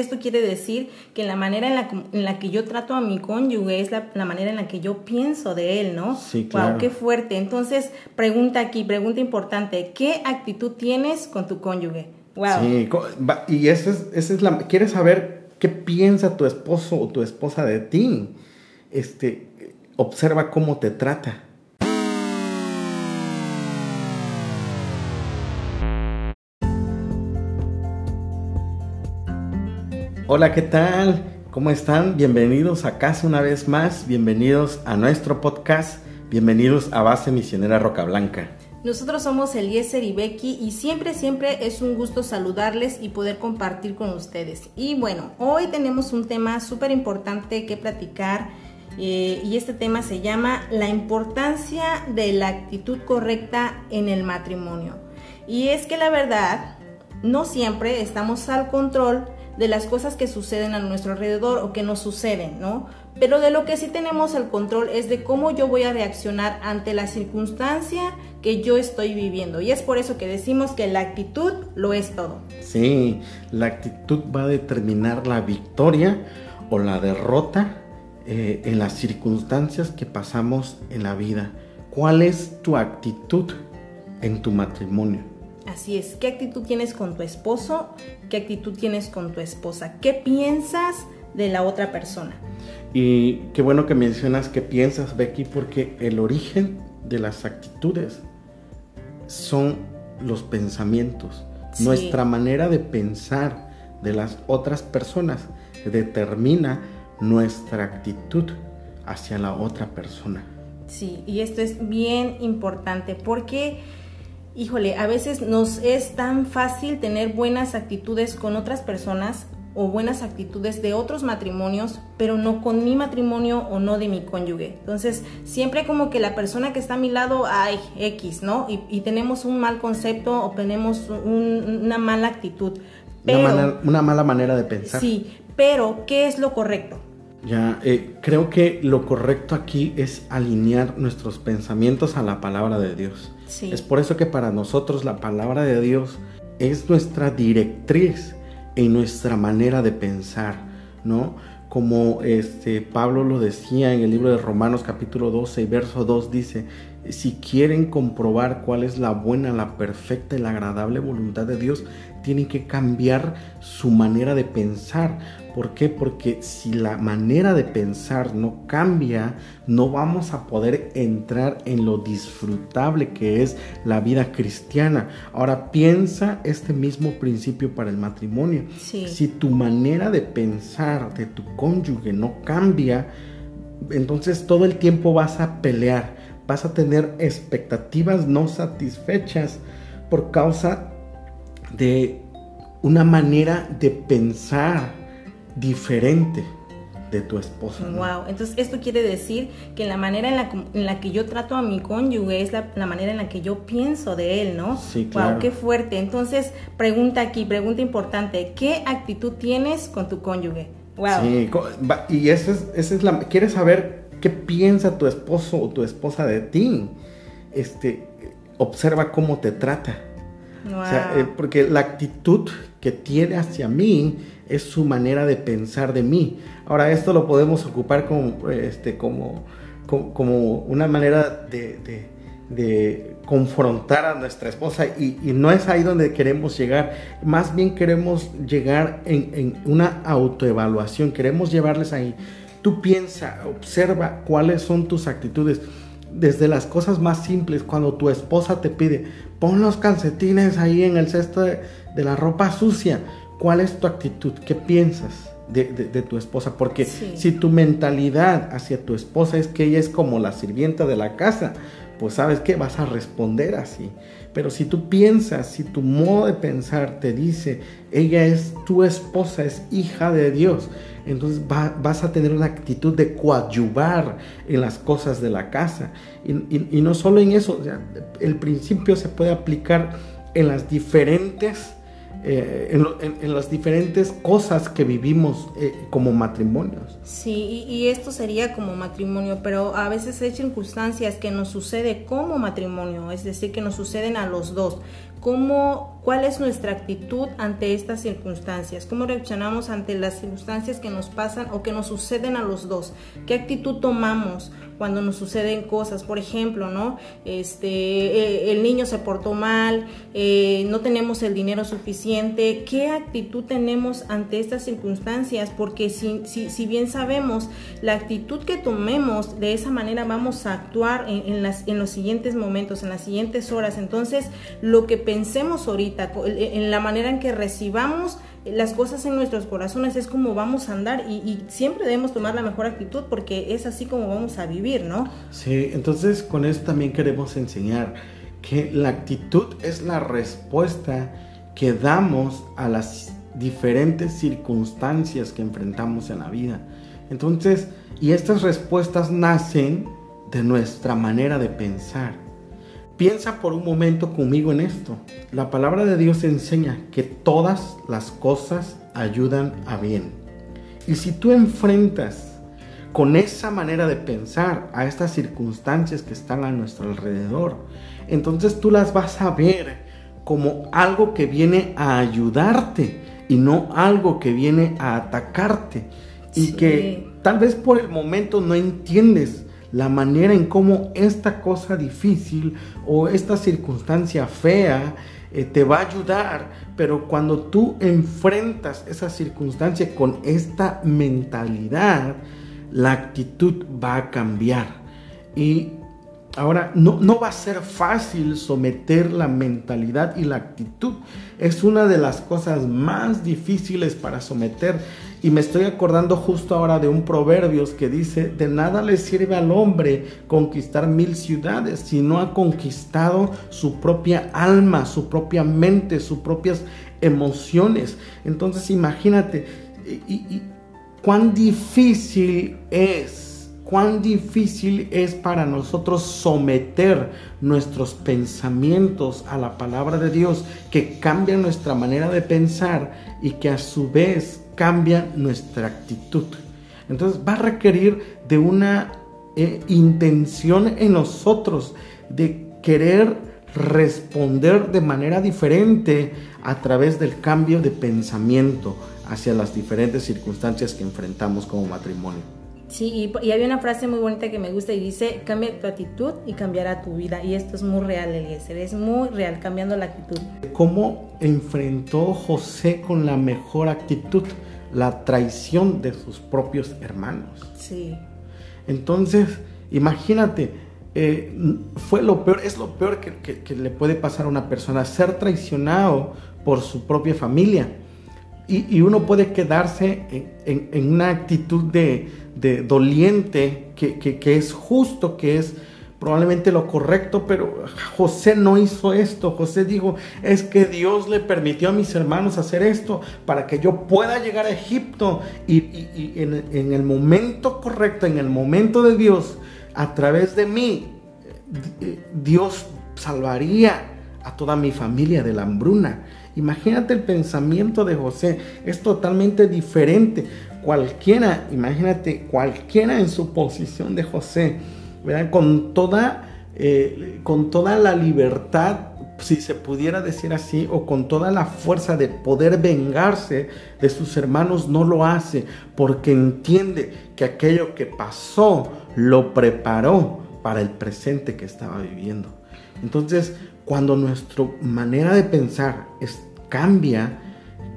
esto quiere decir que la manera en la, en la que yo trato a mi cónyuge es la, manera en la que yo pienso de él, ¿no? Sí, claro. Wow, qué fuerte. Entonces, pregunta aquí, pregunta importante, ¿qué actitud tienes con tu cónyuge? Wow. Sí, y esa es, esa es la... ¿Quieres saber qué piensa tu esposo o tu esposa de ti? Este, observa cómo te trata. Hola, ¿qué tal? ¿Cómo están? Bienvenidos a casa una vez más, bienvenidos a nuestro podcast, bienvenidos a Base Misionera Roca Blanca. Nosotros somos Eliezer y Becky y siempre, siempre es un gusto saludarles y poder compartir con ustedes. Y bueno, hoy tenemos un tema súper importante que platicar eh, y este tema se llama la importancia de la actitud correcta en el matrimonio. Y es que la verdad, no siempre estamos al control de las cosas que suceden a nuestro alrededor o que nos suceden, ¿no? Pero de lo que sí tenemos el control es de cómo yo voy a reaccionar ante la circunstancia que yo estoy viviendo. Y es por eso que decimos que la actitud lo es todo. Sí, la actitud va a determinar la victoria o la derrota eh, en las circunstancias que pasamos en la vida. ¿Cuál es tu actitud en tu matrimonio? Así es, ¿qué actitud tienes con tu esposo? ¿Qué actitud tienes con tu esposa? ¿Qué piensas de la otra persona? Y qué bueno que mencionas qué piensas, Becky, porque el origen de las actitudes son los pensamientos. Nuestra manera de pensar de las otras personas determina nuestra actitud hacia la otra persona. Sí, y esto es bien importante porque híjole, a veces nos es tan fácil tener buenas actitudes con otras personas o buenas actitudes de otros matrimonios, pero no con mi matrimonio o no de mi cónyuge. Entonces, siempre como que la persona que está a mi lado, hay X, ¿no? Y, tenemos un mal concepto o tenemos una mala actitud. una mala manera de pensar. Sí, pero ¿qué es lo correcto? Ya, eh, creo que lo correcto aquí es alinear nuestros pensamientos a la palabra de Dios. Es por eso que para nosotros la palabra de Dios es nuestra directriz en nuestra manera de pensar, ¿no? Como este Pablo lo decía en el libro de Romanos capítulo 12 y verso 2 dice, si quieren comprobar cuál es la buena, la perfecta y la agradable voluntad de Dios, tienen que cambiar su manera de pensar. ¿Por qué? Porque si la manera de pensar no cambia, no vamos a poder entrar en lo disfrutable que es la vida cristiana. Ahora piensa este mismo principio para el matrimonio. Si tu manera de pensar de tu cónyuge no cambia, entonces todo el tiempo vas a pelear, vas a tener expectativas no satisfechas por causa de una manera de pensar diferente de tu esposa. Wow, entonces esto quiere decir que la manera en la, que yo trato a mi cónyuge es la, manera en la que yo pienso de él, ¿no? Sí, claro. Wow, qué fuerte. Entonces, pregunta aquí, pregunta importante, ¿qué actitud tienes con tu cónyuge? Wow. Sí, y esa es, esa es la... ¿Quieres saber qué piensa tu esposo o tu esposa de ti? Este, observa cómo te trata eh, porque la actitud que tiene hacia mí es su manera de pensar de mí. Ahora, esto lo podemos ocupar como, este, como, como, una manera de, confrontar a nuestra esposa y, no es ahí donde queremos llegar. Más bien queremos llegar en, en una autoevaluación, queremos llevarles ahí. Tú piensa, observa cuáles son tus actitudes desde las cosas más simples, cuando tu esposa te pide, pon los calcetines ahí en el cesto de, la ropa sucia, ¿cuál es tu actitud? ¿Qué piensas de, tu esposa? Porque si tu mentalidad hacia tu esposa es que ella es como la sirvienta de la casa, pues sabes que vas a responder así. Pero si tú piensas, si tu modo de pensar te dice, ella es tu esposa, es hija de Dios, entonces vas a tener una actitud de coadyuvar en las cosas de la casa. Y, no solo en eso, el principio se puede aplicar en las diferentes... Eh, en, las diferentes cosas que vivimos eh, como matrimonios. Sí, y, esto sería como matrimonio, pero a veces hay circunstancias que nos sucede como matrimonio, es decir, que nos suceden a los dos. ¿Cómo, cuál es nuestra actitud ante estas circunstancias, cómo reaccionamos ante las circunstancias que nos pasan o que nos suceden a los dos, qué actitud tomamos cuando nos suceden cosas, por ejemplo, ¿no? Este, eh, el niño se portó mal, eh, no tenemos el dinero suficiente, ¿qué actitud tenemos ante estas circunstancias? Porque si, si, bien sabemos la actitud que tomemos, de esa manera vamos a actuar en, las, en los siguientes momentos, en las siguientes horas. Entonces, lo que pensemos ahorita, en la manera en que recibamos las cosas en nuestros corazones es como vamos a andar y, siempre debemos tomar la mejor actitud porque es así como vamos a vivir, ¿no? Sí, entonces con eso también queremos enseñar que la actitud es la respuesta que damos a las diferentes circunstancias que enfrentamos en la vida. Entonces, y estas respuestas nacen de nuestra manera de pensar. Piensa por un momento conmigo en esto. La palabra de Dios enseña que todas las cosas ayudan a bien. Y si tú enfrentas con esa manera de pensar a estas circunstancias que están a nuestro alrededor, entonces tú las vas a ver como algo que viene a ayudarte y no algo que viene a atacarte. Y que tal vez por el momento no entiendes la manera en cómo esta cosa difícil o esta circunstancia fea eh, te va a ayudar, pero cuando tú enfrentas esa circunstancia con esta mentalidad, la actitud va a cambiar. Y ahora no, no va a ser fácil someter la mentalidad y la actitud. Es una de las cosas más difíciles para someter y me estoy acordando justo ahora de un proverbios que dice, de nada le sirve al hombre conquistar mil ciudades si no ha conquistado su propia alma, su propia mente, sus propias emociones. Entonces imagínate cuán difícil es, cuán difícil es para nosotros someter nuestros pensamientos a la palabra de Dios, que cambia nuestra manera de pensar y que a su vez cambia nuestra actitud. Entonces va a requerir de una eh, intención en nosotros de querer responder de manera diferente a través del cambio de pensamiento hacia las diferentes circunstancias que enfrentamos como matrimonio. Sí, y, hay una frase muy bonita que me gusta y dice, cambia tu actitud y cambiará tu vida. Y esto es muy real, Eliezer, es muy real, cambiando la actitud. ¿Cómo enfrentó José con la mejor actitud? la traición de sus propios hermanos. Sí. Entonces, imagínate, eh, fue lo peor, es lo peor que, le puede pasar a una persona, ser traicionado por su propia familia. Y, uno puede quedarse en, una actitud de, doliente que, que, es justo, que es probablemente lo correcto, pero José no hizo esto. José dijo, es que Dios le permitió a mis hermanos hacer esto para que yo pueda llegar a Egipto y, en, el momento correcto, en el momento de Dios, a través de mí, Dios salvaría a toda mi familia de la hambruna. Imagínate el pensamiento de José, es totalmente diferente. Cualquiera, imagínate, cualquiera en su posición de José, con toda, eh, con toda la libertad, si se pudiera decir así, o con toda la fuerza de poder vengarse de sus hermanos, no lo hace, porque entiende que aquello que pasó lo preparó para el presente que estaba viviendo. Entonces, cuando nuestra manera de pensar cambia,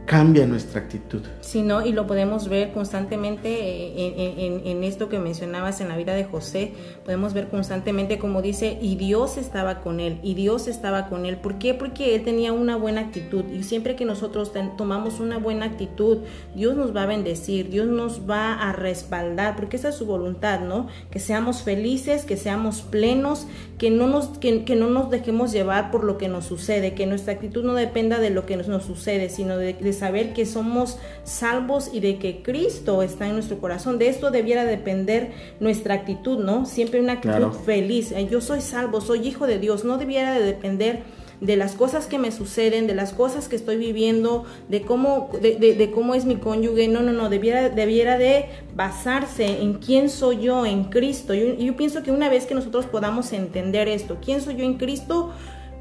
cambia nuestra actitud. Sí, ¿no? Y lo podemos ver constantemente eh, en, esto que mencionabas en la vida de José. Podemos ver constantemente como dice, y Dios estaba con él, y Dios estaba con él. ¿Por qué? Porque él tenía una buena actitud. Y siempre que nosotros tomamos una buena actitud, Dios nos va a bendecir, Dios nos va a respaldar, porque esa es su voluntad, ¿no? Que seamos felices, que seamos plenos, que no nos, que, no nos dejemos llevar por lo que nos sucede, que nuestra actitud no dependa de lo que nos, sucede, sino de, de saber que somos salvos y de que Cristo está en nuestro corazón. De esto debiera depender nuestra actitud, ¿no? Siempre una actitud feliz. Eh, yo soy salvo, soy hijo de Dios. No debiera de depender de las cosas que me suceden, de las cosas que estoy viviendo, de cómo, de, cómo es mi cónyuge. No, no, no, debiera, debiera de basarse en quién soy yo en Cristo. Y yo, yo pienso que una vez que nosotros podamos entender esto, quién soy yo en Cristo,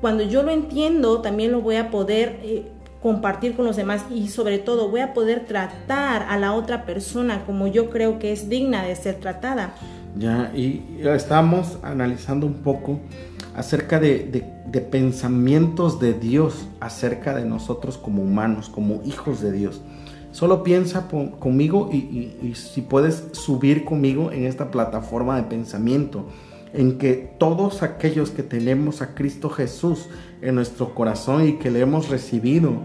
cuando yo lo entiendo, también lo voy a poder eh, compartir con los demás y sobre todo voy a poder tratar a la otra persona como yo creo que es digna de ser tratada. Ya, y estamos analizando un poco acerca de, pensamientos de Dios, acerca de nosotros como humanos, como hijos de Dios. Solo piensa conmigo y, si puedes subir conmigo en esta plataforma de pensamiento, en que todos aquellos que tenemos a Cristo Jesús en nuestro corazón y que le hemos recibido,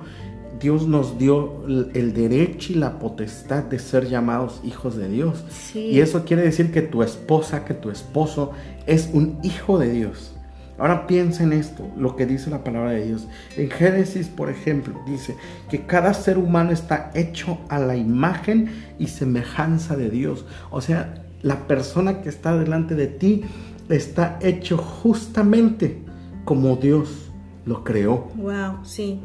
Dios nos dio el derecho y la potestad de ser llamados hijos de Dios. Y eso quiere decir que tu esposa, que tu esposo es un hijo de Dios. Ahora piensa en esto, lo que dice la palabra de Dios. En Génesis, por ejemplo, dice que cada ser humano está hecho a la imagen y semejanza de Dios. O sea, la persona que está delante de ti está hecho justamente como Dios lo creó. Wow, sí.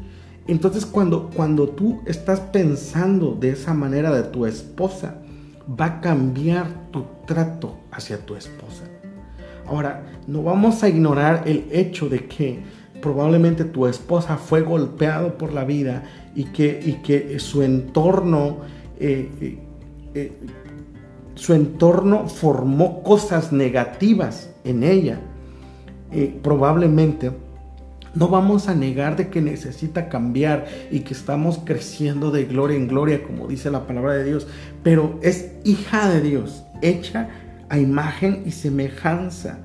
Entonces cuando, cuando tú estás pensando de esa manera de tu esposa, va a cambiar tu trato hacia tu esposa. Ahora, no vamos a ignorar el hecho de que probablemente tu esposa fue golpeado por la vida y que, y que su entorno, eh, eh, eh, su entorno formó cosas negativas en ella. probablemente no vamos a negar de que necesita cambiar y que estamos creciendo de gloria en gloria, como dice la palabra de Dios, pero es hija de Dios, hecha a imagen y semejanza.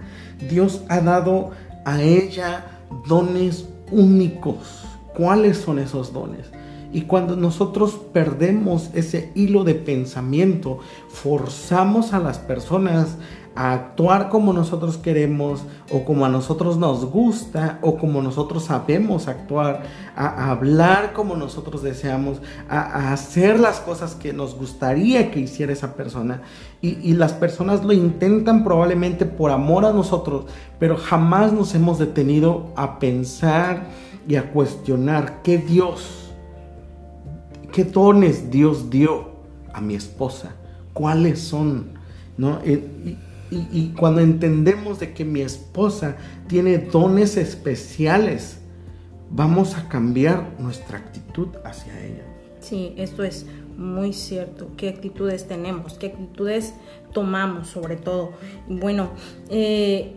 Dios ha dado a ella dones únicos. ¿Cuáles son esos dones? Y cuando nosotros perdemos ese hilo de pensamiento, forzamos a las personas a actuar como nosotros queremos o como a nosotros nos gusta o como nosotros sabemos actuar, a, hablar como nosotros deseamos, a, hacer las cosas que nos gustaría que hiciera esa persona. Y, y las personas lo intentan probablemente por amor a nosotros, pero jamás nos hemos detenido a pensar y a cuestionar qué Dios, qué dones Dios dio a mi esposa, cuáles son. ¿no? Y, y, cuando entendemos de que mi esposa tiene dones especiales, vamos a cambiar nuestra actitud hacia ella. Sí, esto es muy cierto. ¿Qué actitudes tenemos? ¿Qué actitudes tomamos sobre todo? Bueno, eh,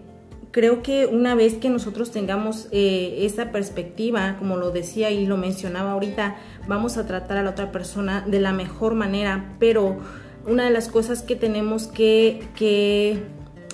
creo que una vez que nosotros tengamos eh, esa perspectiva, como lo decía y lo mencionaba ahorita, vamos a tratar a la otra persona de la mejor manera, pero una de las cosas que tenemos que, que,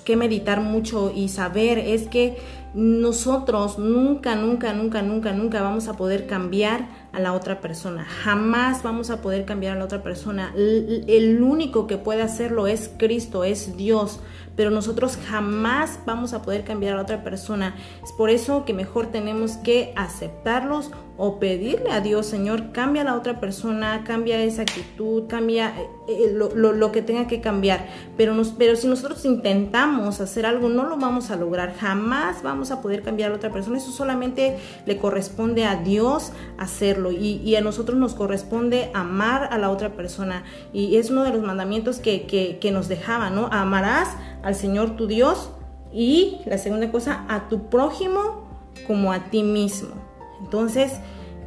que meditar mucho y saber es que nosotros nunca, nunca, nunca, nunca, nunca vamos a poder cambiar a la otra persona. Jamás vamos a poder cambiar a la otra persona. El, único que puede hacerlo es Cristo, es Dios pero nosotros jamás vamos a poder cambiar a la otra persona. Es por eso que mejor tenemos que aceptarlos o pedirle a Dios, Señor, cambia a la otra persona, cambia esa actitud, cambia eh, eh, lo, que tenga que cambiar. Pero, nos, pero si nosotros intentamos hacer algo, no lo vamos a lograr. Jamás vamos a poder cambiar a la otra persona. Eso solamente le corresponde a Dios hacerlo y, a nosotros nos corresponde amar a la otra persona. Y es uno de los mandamientos que, nos dejaba, ¿no? Amarás al Señor tu Dios y la segunda cosa, a tu prójimo como a ti mismo. Entonces,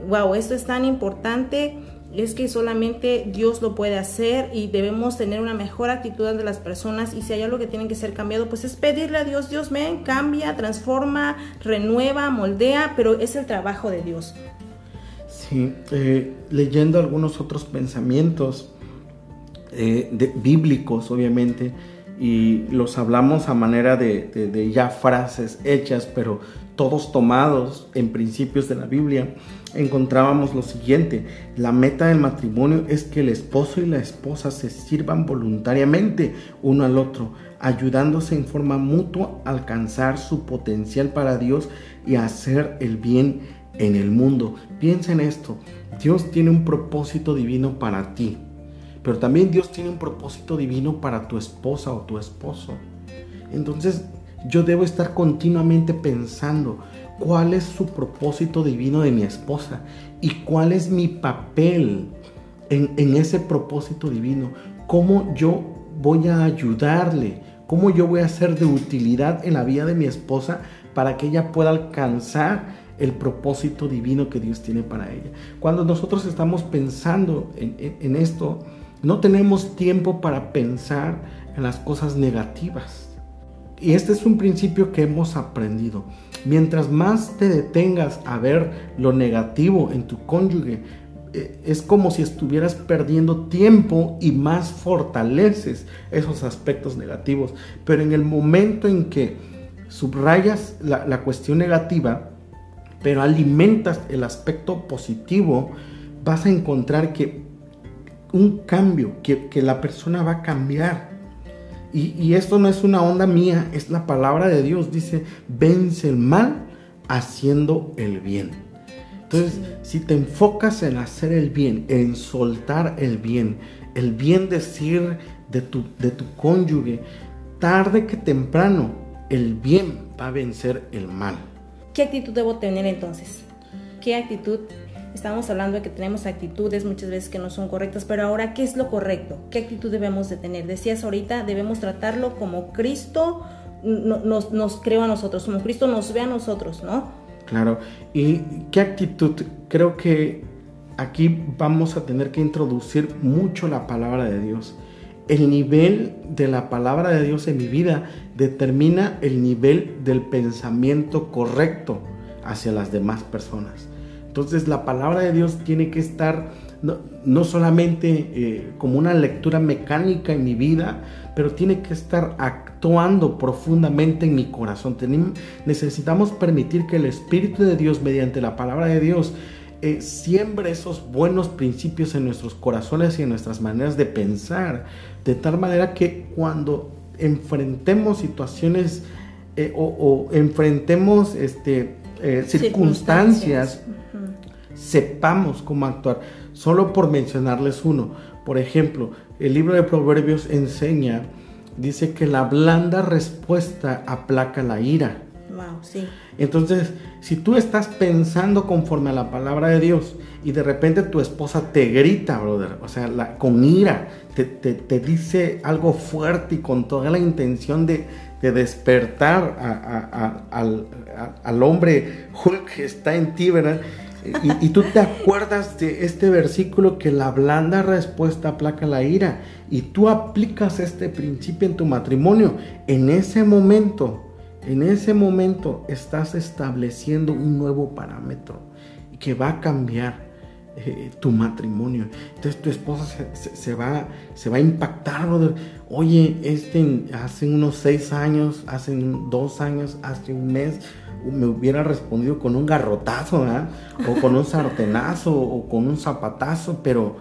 wow, esto es tan importante. Es que solamente Dios lo puede hacer y debemos tener una mejor actitud de las personas y si hay algo que tiene que ser cambiado, pues es pedirle a Dios, Dios me cambia, transforma, renueva, moldea, pero es el trabajo de Dios. Eh, leyendo algunos otros pensamientos eh, bíblicos, obviamente, y los hablamos a manera de, ya frases hechas, pero todos tomados en principios de la Biblia, encontrábamos lo siguiente, la meta del matrimonio es que el esposo y la esposa se sirvan voluntariamente uno al otro, ayudándose en forma mutua a alcanzar su potencial para Dios y a hacer el bien en el mundo. Piensa en esto, Dios tiene un propósito divino para ti pero también Dios tiene un propósito divino para tu esposa o tu esposo. Entonces yo debo estar continuamente pensando cuál es su propósito divino de mi esposa y cuál es mi papel en, ese propósito divino. Cómo yo voy a ayudarle, cómo yo voy a ser de utilidad en la vida de mi esposa para que ella pueda alcanzar el propósito divino que Dios tiene para ella. Cuando nosotros estamos pensando en, esto, no tenemos tiempo para pensar en las cosas negativas. Y este es un principio que hemos aprendido. Mientras más te detengas a ver lo negativo en tu cónyuge, eh, es como si estuvieras perdiendo tiempo y más fortaleces esos aspectos negativos. Pero en el momento en que subrayas la, la cuestión negativa, pero alimentas el aspecto positivo, vas a encontrar que un cambio, que, la persona va a cambiar. Y, esto no es una onda mía, es la palabra de Dios. Dice, vence el mal haciendo el bien. Entonces, si te enfocas en hacer el bien, en soltar el bien, el bien decir de tu, de tu cónyuge, tarde que temprano, el bien va a vencer el mal. ¿Qué actitud debo tener entonces? ¿Qué actitud? Estamos hablando de que tenemos actitudes muchas veces que no son correctas, pero ahora, ¿qué es lo correcto? ¿Qué actitud debemos de tener? Decías ahorita, debemos tratarlo como Cristo nos, nos creó a nosotros, como Cristo nos ve a nosotros, ¿no? Claro. ¿Y qué actitud? Creo que aquí vamos a tener que introducir mucho la palabra de Dios. El nivel de la palabra de Dios en mi vida determina el nivel del pensamiento correcto hacia las demás personas. Entonces la palabra de Dios tiene que estar no, solamente eh, como una lectura mecánica en mi vida, pero tiene que estar actuando profundamente en mi corazón. necesitamos permitir que el Espíritu de Dios, mediante la palabra de Dios, eh, siembre esos buenos principios en nuestros corazones y en nuestras maneras de pensar, de tal manera que cuando enfrentemos situaciones eh, o, enfrentemos este, eh, circunstancias, sepamos cómo actuar. Solo por mencionarles uno. Por ejemplo, el libro de Proverbios enseña, dice que la blanda respuesta aplaca la ira. Entonces, si tú estás pensando conforme a la palabra de Dios y de repente tu esposa te grita, brother, o sea, con ira, te, dice algo fuerte y con toda la intención de, despertar al, hombre Hulk que está en ti, ¿verdad? Y, tú te acuerdas de este versículo que la blanda respuesta aplaca la ira y tú aplicas este principio en tu matrimonio. En ese momento en ese momento estás estableciendo un nuevo parámetro que va a cambiar eh, tu matrimonio. Entonces tu esposa se, va, se va a impactar, Oye, este, hace unos seis años, hace dos años, hace un mes, me hubiera respondido con un garrotazo, O con un sartenazo, o con un zapatazo, pero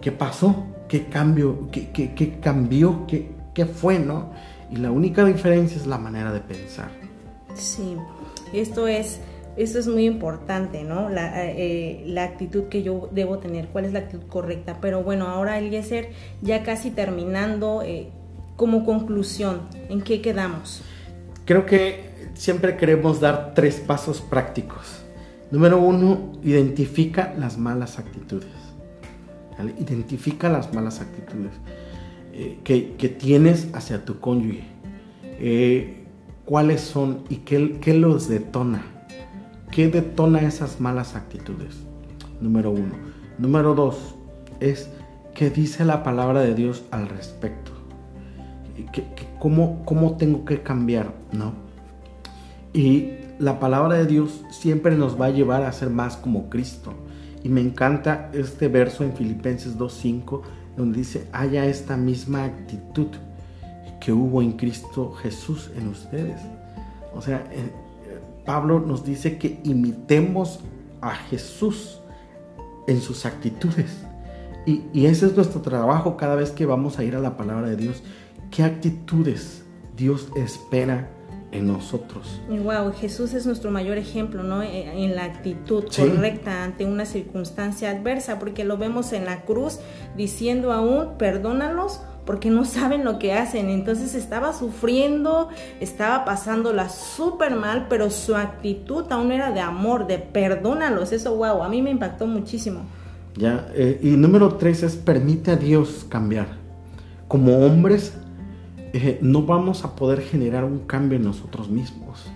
¿qué pasó? ¿Qué cambio? ¿Qué, qué, cambió? ¿Qué, ¿Qué fue, no? Y la única diferencia es la manera de pensar. Sí, esto es, esto es muy importante, ¿no? La, eh, la, actitud que yo debo tener, cuál es la actitud correcta. Pero bueno, ahora Eliezer, ya casi terminando, eh, como conclusión, ¿en qué quedamos? Creo que siempre queremos dar tres pasos prácticos. Número uno, identifica las malas actitudes. Identifica las malas actitudes. Eh, que, tienes hacia tu cónyuge. Eh, ¿Cuáles son y qué, qué los detona? ¿Qué detona esas malas actitudes? Número uno. Número dos es qué dice la palabra de Dios al respecto. cómo, ¿Cómo tengo que cambiar? ¿No? Y la palabra de Dios siempre nos va a llevar a ser más como Cristo. Y me encanta este verso en Filipenses 2.5 donde dice, haya esta misma actitud que hubo en Cristo Jesús en ustedes. O sea, eh, Pablo nos dice que imitemos a Jesús en sus actitudes. Y, y, ese es nuestro trabajo cada vez que vamos a ir a la palabra de Dios. ¿Qué actitudes Dios espera en nosotros. Wow, Jesús es nuestro mayor ejemplo, ¿no? E, en la actitud correcta ante una circunstancia adversa, porque lo vemos en la cruz diciendo aún, perdónalos porque no saben lo que hacen. Entonces estaba sufriendo, estaba pasándola súper mal, pero su actitud aún era de amor, de perdónalos. Eso, wow, a mí me impactó muchísimo. Ya, eh, y número tres es permite a Dios cambiar. Como hombres eh, no vamos a poder generar un cambio en nosotros mismos.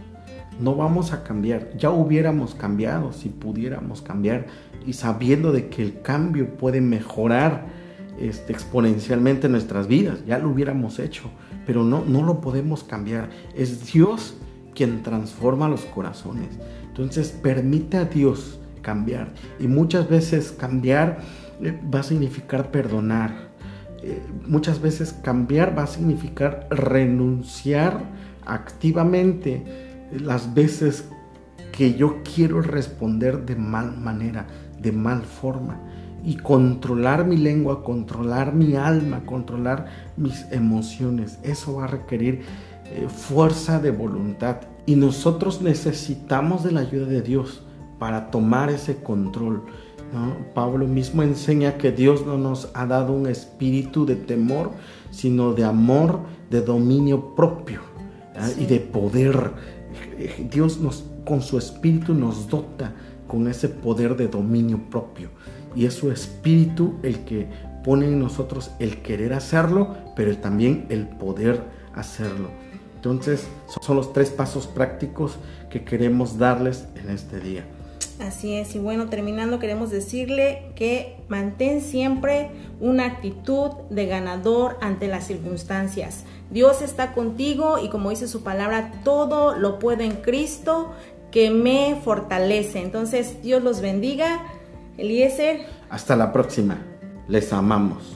no vamos a cambiar. Ya hubiéramos cambiado si pudiéramos cambiar y sabiendo de que el cambio puede mejorar este, exponencialmente nuestras vidas. Ya lo hubiéramos hecho, pero no, no lo podemos cambiar. Es Dios quien transforma los corazones. Entonces permite a Dios cambiar. Y muchas veces cambiar eh, va a significar perdonar. Eh, muchas veces cambiar va a significar renunciar activamente las veces que yo quiero responder de mal manera, de mal forma. Y controlar mi lengua, controlar mi alma, controlar mis emociones. Eso va a requerir eh, fuerza de voluntad. Y nosotros necesitamos de la ayuda de Dios para tomar ese control. Pablo mismo enseña que Dios no nos ha dado un espíritu de temor, sino de amor, de dominio propio y de poder. Dios nos, con su espíritu nos dota con ese poder de dominio propio. Y es su espíritu el que pone en nosotros el querer hacerlo, pero también el poder hacerlo. Entonces, son los tres pasos prácticos que queremos darles en este día. Así es, y bueno, terminando queremos decirle que mantén siempre una actitud de ganador ante las circunstancias. Dios está contigo y como dice su palabra, todo lo puedo en Cristo que me fortalece. Entonces, Dios los bendiga. Eliezer. Hasta la próxima. Les amamos.